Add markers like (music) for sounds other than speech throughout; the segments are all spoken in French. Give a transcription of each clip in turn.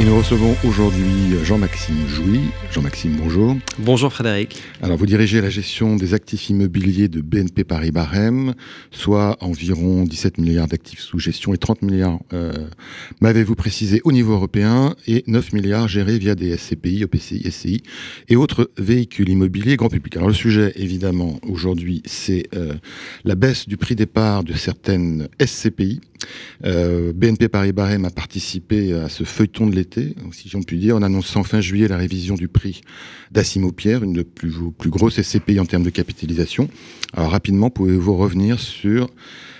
Et nous recevons aujourd'hui Jean-Maxime Jouy. Jean-Maxime, bonjour. Bonjour Frédéric. Alors, vous dirigez la gestion des actifs immobiliers de BNP Paris Barème, soit environ 17 milliards d'actifs sous gestion et 30 milliards, euh, m'avez-vous précisé, au niveau européen et 9 milliards gérés via des SCPI, OPCI, SCI et autres véhicules immobiliers grand public. Alors, le sujet, évidemment, aujourd'hui, c'est euh, la baisse du prix départ de certaines SCPI. Euh, BNP Paris Barème a participé à ce feuilleton de l'été, si j'en puis dire, en annonçant fin juillet la révision du prix d'Assimo Pierre, une des plus, plus grosses SCPI en termes de capitalisation. Alors rapidement, pouvez-vous revenir sur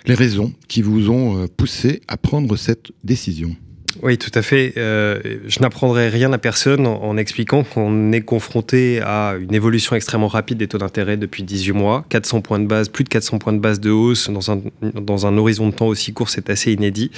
les raisons qui vous ont poussé à prendre cette décision? Oui, tout à fait. Euh, je n'apprendrai rien à personne en, expliquant qu'on est confronté à une évolution extrêmement rapide des taux d'intérêt depuis 18 mois. 400 points de base, plus de 400 points de base de hausse dans un, dans un horizon de temps aussi court, c'est assez inédit.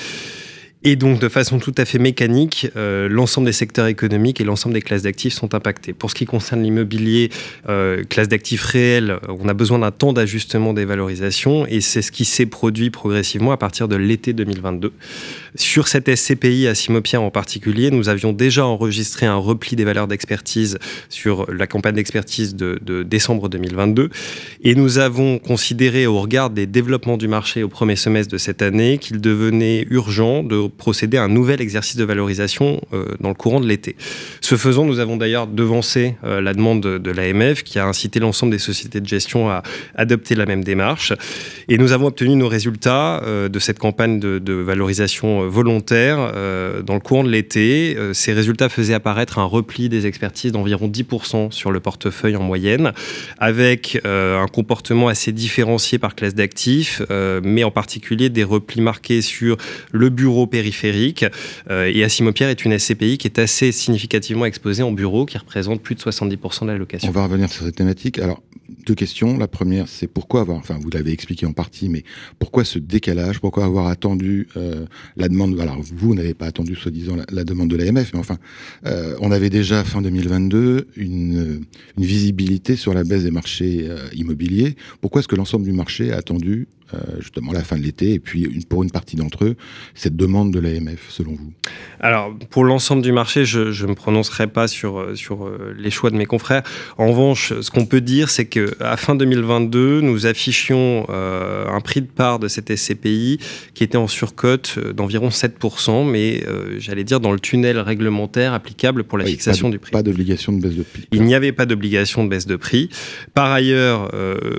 Et donc, de façon tout à fait mécanique, euh, l'ensemble des secteurs économiques et l'ensemble des classes d'actifs sont impactés. Pour ce qui concerne l'immobilier, euh, classe d'actifs réels, on a besoin d'un temps d'ajustement des valorisations et c'est ce qui s'est produit progressivement à partir de l'été 2022. Sur cette SCPI à Simopierre en particulier, nous avions déjà enregistré un repli des valeurs d'expertise sur la campagne d'expertise de, de, décembre 2022 et nous avons considéré au regard des développements du marché au premier semestre de cette année qu'il devenait urgent de procéder à un nouvel exercice de valorisation euh, dans le courant de l'été. Ce faisant, nous avons d'ailleurs devancé euh, la demande de, l'AMF qui a incité l'ensemble des sociétés de gestion à adopter la même démarche. Et nous avons obtenu nos résultats euh, de cette campagne de, valorisation volontaire dans le courant de l'été. ces résultats faisaient apparaître un repli des expertises d'environ 10% sur le portefeuille en moyenne, avec un comportement assez différencié par classe d'actifs, mais en particulier des replis marqués sur le bureau périphérique. Euh, et Asimo-Pierre est une SCPI qui est assez significativement exposée en bureau, qui représente plus de 70% de la location. On va revenir sur cette thématique. Alors, deux questions. La première, c'est pourquoi avoir, enfin, vous l'avez expliqué en partie, mais pourquoi ce décalage? Pourquoi avoir attendu euh, la demande Alors, vous n'avez pas attendu, soi-disant, la, demande de l'AMF, mais enfin, euh, on avait déjà, fin 2022, une, une visibilité sur la baisse des marchés immobiliers. Pourquoi est-ce que l'ensemble du marché a attendu euh, justement la fin de l'été, et puis pour une partie d'entre eux, cette demande de l'AMF, selon vous? Alors, pour l'ensemble du marché, je ne me prononcerai pas sur, euh, sur euh, les choix de mes confrères. En revanche, ce qu'on peut dire, c'est qu'à fin 2022, nous affichions un prix de part de cette SCPI qui était en surcote d'environ 7%, mais j'allais dire dans le tunnel réglementaire applicable pour la fixation du prix. Pas d'obligation de baisse de prix. Il n'y avait pas d'obligation de baisse de prix. Par ailleurs,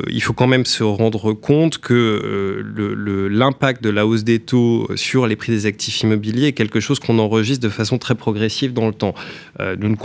il faut quand même se rendre compte que l'impact de la hausse des taux sur les prix des actifs immobiliers est quelque chose qu'on enregistre de façon très progressive dans le temps. Euh, nous, ne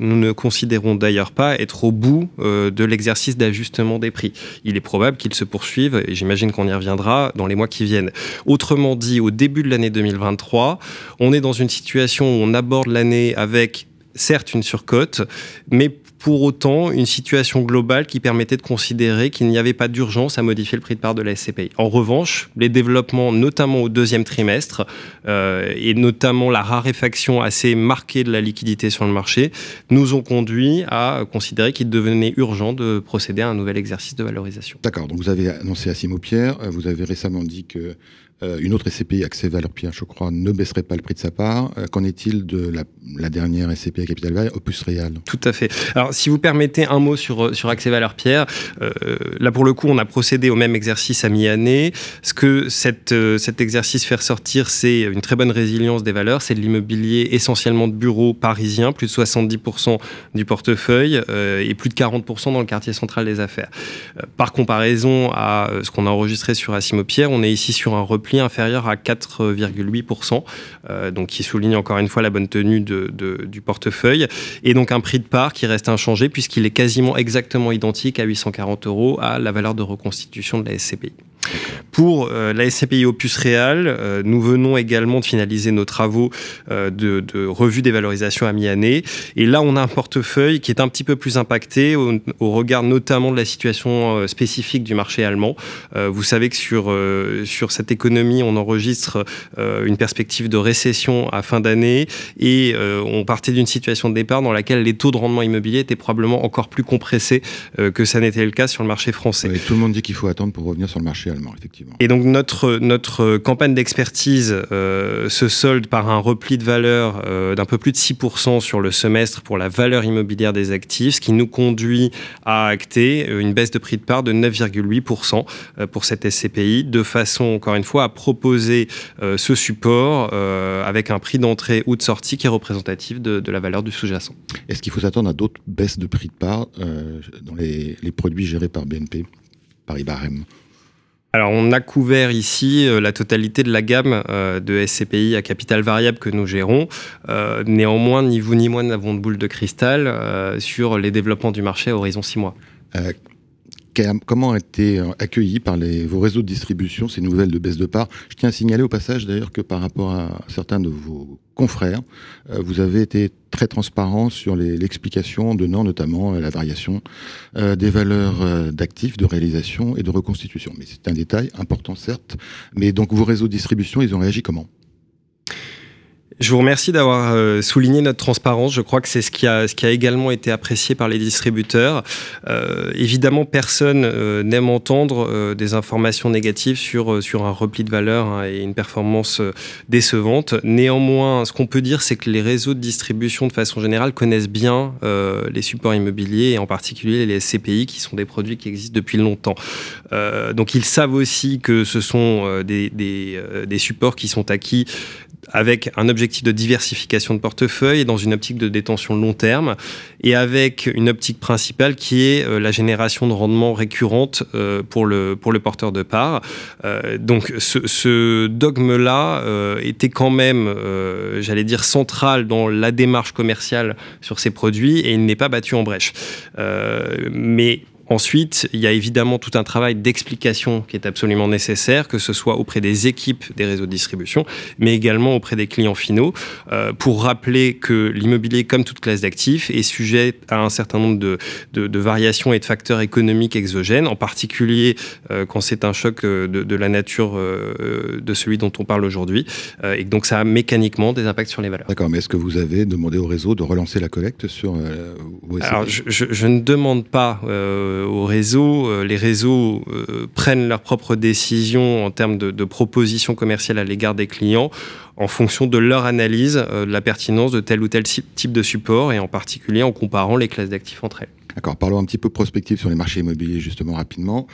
nous, ne considérons d'ailleurs pas être au bout euh, de l'exercice d'ajustement des prix. Il est probable qu'il se poursuive, et j'imagine qu'on y reviendra dans les mois qui viennent. Autrement dit, au début de l'année 2023, on est dans une situation où on aborde l'année avec certes une surcote, mais pour autant une situation globale qui permettait de considérer qu'il n'y avait pas d'urgence à modifier le prix de part de la SCPI. En revanche, les développements, notamment au deuxième trimestre, euh, et notamment la raréfaction assez marquée de la liquidité sur le marché, nous ont conduit à considérer qu'il devenait urgent de procéder à un nouvel exercice de valorisation. D'accord, donc vous avez annoncé à Simo Pierre, euh, vous avez récemment dit que euh, une autre SCPI, Accès Valeur Pierre, je crois, ne baisserait pas le prix de sa part. Euh, qu'en est-il de la, dernière SCPI à Capital Valley, Opus Real Tout à fait. Alors, si vous permettez un mot sur, euh, sur Accès Valeur Pierre, là pour le coup, on a procédé au même exercice à mi-année. Ce que cette, cet exercice fait ressortir, c'est une très bonne résilience des valeurs. C'est de l'immobilier essentiellement de bureaux parisiens, plus de 70% du portefeuille et plus de 40% dans le quartier central des affaires. par comparaison à ce qu'on a enregistré sur Assimo Pierre, on est ici sur un repli inférieur à 4,8%, euh, donc qui souligne encore une fois la bonne tenue du portefeuille, et donc un prix de part qui reste inchangé puisqu'il est quasiment exactement identique à 840 euros à la valeur de reconstitution de la SCPI. Pour la SCPI Opus Réal, nous venons également de finaliser nos travaux de, revue des valorisations à mi-année. Et là, on a un portefeuille qui est un petit peu plus impacté au, regard notamment de la situation spécifique du marché allemand. vous savez que sur, sur cette économie, on enregistre une perspective de récession à fin d'année et on partait d'une situation de départ dans laquelle les taux de rendement immobilier étaient probablement encore plus compressés euh, que ça n'était le cas sur le marché français. tout le monde dit qu'il faut attendre pour revenir sur le marché allemand, effectivement. Et donc notre, notre campagne d'expertise euh, se solde par un repli de valeur euh, d'un peu plus de 6% sur le semestre pour la valeur immobilière des actifs, ce qui nous conduit à acter une baisse de prix de part de 9,8% pour cette SCPI, de façon, encore une fois, à proposer ce support avec un prix d'entrée ou de sortie qui est représentatif de, de la valeur du sous-jacent. Est-ce qu'il faut s'attendre à d'autres baisses de prix de part euh, dans les, produits gérés par BNP, par Ibarem? Alors, on a couvert ici euh, la totalité de la gamme euh, de SCPI à capital variable que nous gérons. néanmoins, ni vous ni moi n'avons de boule de cristal sur les développements du marché à horizon 6 mois. Comment ont été accueillis par vos réseaux de distribution ces nouvelles de baisse de part? Je tiens à signaler au passage d'ailleurs que par rapport à certains de vos confrères, euh, vous avez été très transparent sur l'explication donnant notamment euh, la variation euh, des valeurs d'actifs, de réalisation et de reconstitution. Mais c'est un détail important certes. Mais donc vos réseaux de distribution, ils ont réagi comment? Je vous remercie d'avoir euh, souligné notre transparence. Je crois que c'est ce qui a, également été apprécié par les distributeurs. Euh, évidemment, personne euh, n'aime entendre des informations négatives sur, un repli de valeur hein, et une performance décevante. Néanmoins, ce qu'on peut dire, c'est que les réseaux de distribution, de façon générale, connaissent bien les supports immobiliers et en particulier les SCPI, qui sont des produits qui existent depuis longtemps. donc, ils savent aussi que ce sont des supports qui sont acquis avec un objectif de diversification de portefeuille dans une optique de détention long terme, et avec une optique principale qui est euh, la génération de rendement récurrente euh, pour le, pour le porteur de part. Euh, donc ce, dogme-là était quand même, j'allais dire, central dans la démarche commerciale sur ces produits et il n'est pas battu en brèche. mais Ensuite, il y a évidemment tout un travail d'explication qui est absolument nécessaire, que ce soit auprès des équipes des réseaux de distribution, mais également auprès des clients finaux, euh, pour rappeler que l'immobilier, comme toute classe d'actifs, est sujet à un certain nombre de, de, variations et de facteurs économiques exogènes, en particulier euh, quand c'est un choc euh, de, de la nature de celui dont on parle aujourd'hui, et donc ça a mécaniquement des impacts sur les valeurs. D'accord, mais est-ce que vous avez demandé au réseau de relancer la collecte sur Alors, je, je, je, ne demande pas euh, au réseau. Euh, les réseaux euh, prennent leurs propres décisions en termes de, propositions commerciales à l'égard des clients en fonction de leur analyse de la pertinence de tel ou tel type de support et en particulier en comparant les classes d'actifs entre elles. D'accord, parlons un petit peu prospective sur les marchés immobiliers justement rapidement.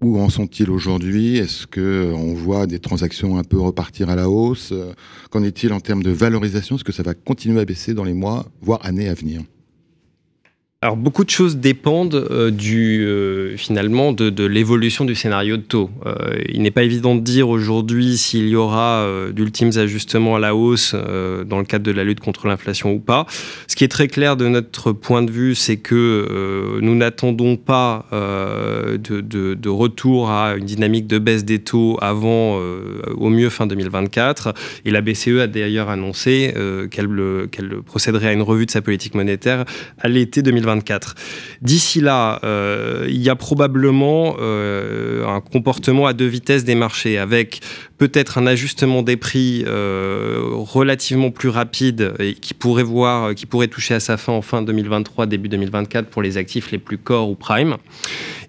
Où en sont-ils aujourd'hui? Est-ce qu'on voit des transactions un peu repartir à la hausse? Qu'en est-il en termes de valorisation? Est-ce que ça va continuer à baisser dans les mois, voire années à venir? Alors beaucoup de choses dépendent euh, du euh, finalement de, l'évolution du scénario de taux. Euh, il n'est pas évident de dire aujourd'hui s'il y aura d'ultimes ajustements à la hausse dans le cadre de la lutte contre l'inflation ou pas. Ce qui est très clair de notre point de vue, c'est que nous n'attendons pas de, retour à une dynamique de baisse des taux avant au mieux fin 2024. Et la BCE a d'ailleurs annoncé qu'elle procéderait à une revue de sa politique monétaire à l'été 2024. D'ici là, euh, il y a probablement euh, un comportement à deux vitesses des marchés, avec peut-être un ajustement des prix euh, relativement plus rapide qui pourrait voir, qui pourrait toucher à sa fin en fin 2023, début 2024 pour les actifs les plus core ou prime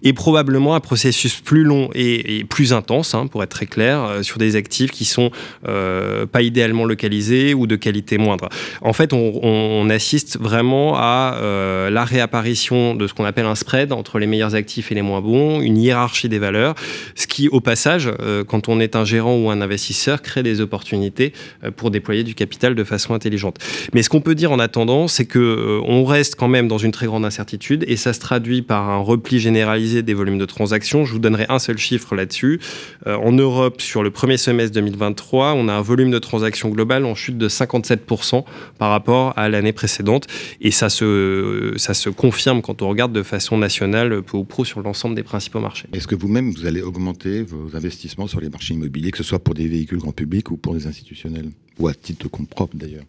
et probablement un processus plus long et, plus intense, hein, pour être très clair, sur des actifs qui sont pas idéalement localisés ou de qualité moindre. En fait, on, assiste vraiment à euh, la réapparition de ce qu'on appelle un spread entre les meilleurs actifs et les moins bons, une hiérarchie des valeurs, ce qui, au passage, quand on est un gérant ou un investisseur, crée des opportunités pour déployer du capital de façon intelligente. Mais ce qu'on peut dire en attendant, c'est que on reste quand même dans une très grande incertitude et ça se traduit par un repli généralisé des volumes de transactions. Je vous donnerai un seul chiffre là-dessus. Euh, en Europe, sur le premier semestre 2023, on a un volume de transactions global en chute de 57% par rapport à l'année précédente. Et ça se, ça se confirme quand on regarde de façon nationale, peu ou pro, sur l'ensemble des principaux marchés. Est-ce que vous-même, vous allez augmenter vos investissements sur les marchés immobiliers, que ce soit pour des véhicules grand public ou pour des institutionnels? Ou à titre de compte propre d'ailleurs?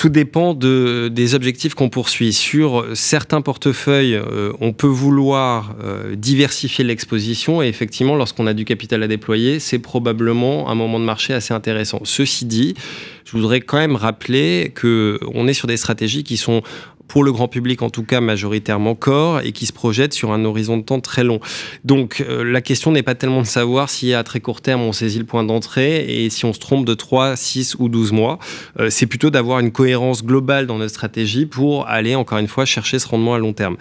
Tout dépend de, des objectifs qu'on poursuit. Sur certains portefeuilles, euh, on peut vouloir euh, diversifier l'exposition et effectivement, lorsqu'on a du capital à déployer, c'est probablement un moment de marché assez intéressant. Ceci dit, je voudrais quand même rappeler que on est sur des stratégies qui sont pour le grand public en tout cas majoritairement corps et qui se projette sur un horizon de temps très long. Donc euh, la question n'est pas tellement de savoir si à très court terme on saisit le point d'entrée et si on se trompe de 3, 6 ou 12 mois. Euh, c'est plutôt d'avoir une cohérence globale dans notre stratégie pour aller encore une fois chercher ce rendement à long terme.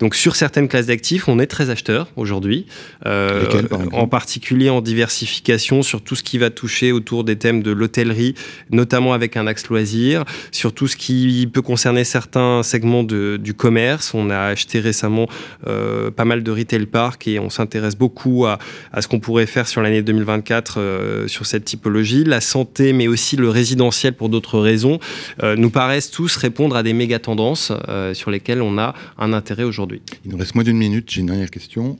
Donc sur certaines classes d'actifs, on est très acheteur aujourd'hui, euh, en particulier en diversification sur tout ce qui va toucher autour des thèmes de l'hôtellerie, notamment avec un axe loisir, sur tout ce qui peut concerner certains segment du commerce. On a acheté récemment euh, pas mal de retail park et on s'intéresse beaucoup à, ce qu'on pourrait faire sur l'année 2024 euh, sur cette typologie. La santé, mais aussi le résidentiel pour d'autres raisons, euh, nous paraissent tous répondre à des méga tendances sur lesquelles on a un intérêt aujourd'hui. Il nous reste moins d'une minute. J'ai une dernière question.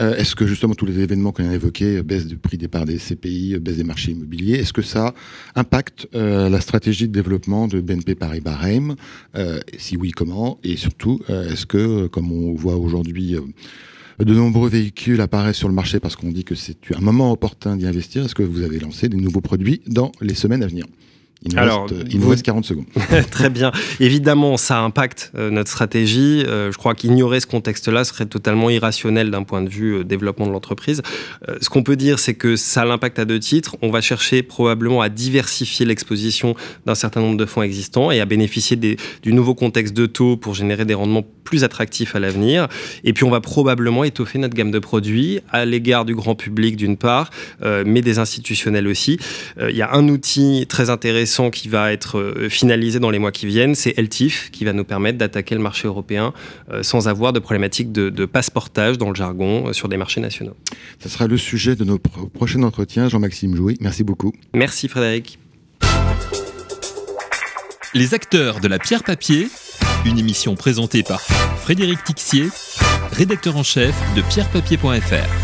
Euh, est-ce que justement tous les événements qu'on a évoqués, euh, baisse du prix des parts des CPI, euh, baisse des marchés immobiliers, est-ce que ça impacte la stratégie de développement de BNP Paribas REM Si oui, comment Et surtout, est-ce que, comme on voit aujourd'hui, de nombreux véhicules apparaissent sur le marché parce qu'on dit que c'est un moment opportun d'y investir. Est-ce que vous avez lancé des nouveaux produits dans les semaines à venir? Il nous, Alors, reste, il nous reste 40 secondes. (laughs) Très bien. Évidemment, ça impacte euh, notre stratégie. Euh, je crois qu'ignorer ce contexte-là serait totalement irrationnel d'un point de vue euh, développement de l'entreprise. ce qu'on peut dire, c'est que ça l'impact à deux titres. On va chercher probablement à diversifier l'exposition d'un certain nombre de fonds existants et à bénéficier des, du nouveau contexte de taux pour générer des rendements plus attractifs à l'avenir. Et puis, on va probablement étoffer notre gamme de produits à l'égard du grand public d'une part, mais des institutionnels aussi. Il y a un outil très intéressant qui va être euh, finalisé dans les mois qui viennent, c'est LTIF qui va nous permettre d'attaquer le marché européen euh, sans avoir de problématique de, de passeportage dans le jargon euh, sur des marchés nationaux. Ce sera le sujet de nos prochains entretiens. Jean-Maxime Jouy, merci beaucoup. Merci Frédéric. Les acteurs de la pierre papier, une émission présentée par Frédéric Tixier, rédacteur en chef de pierrepapier.fr.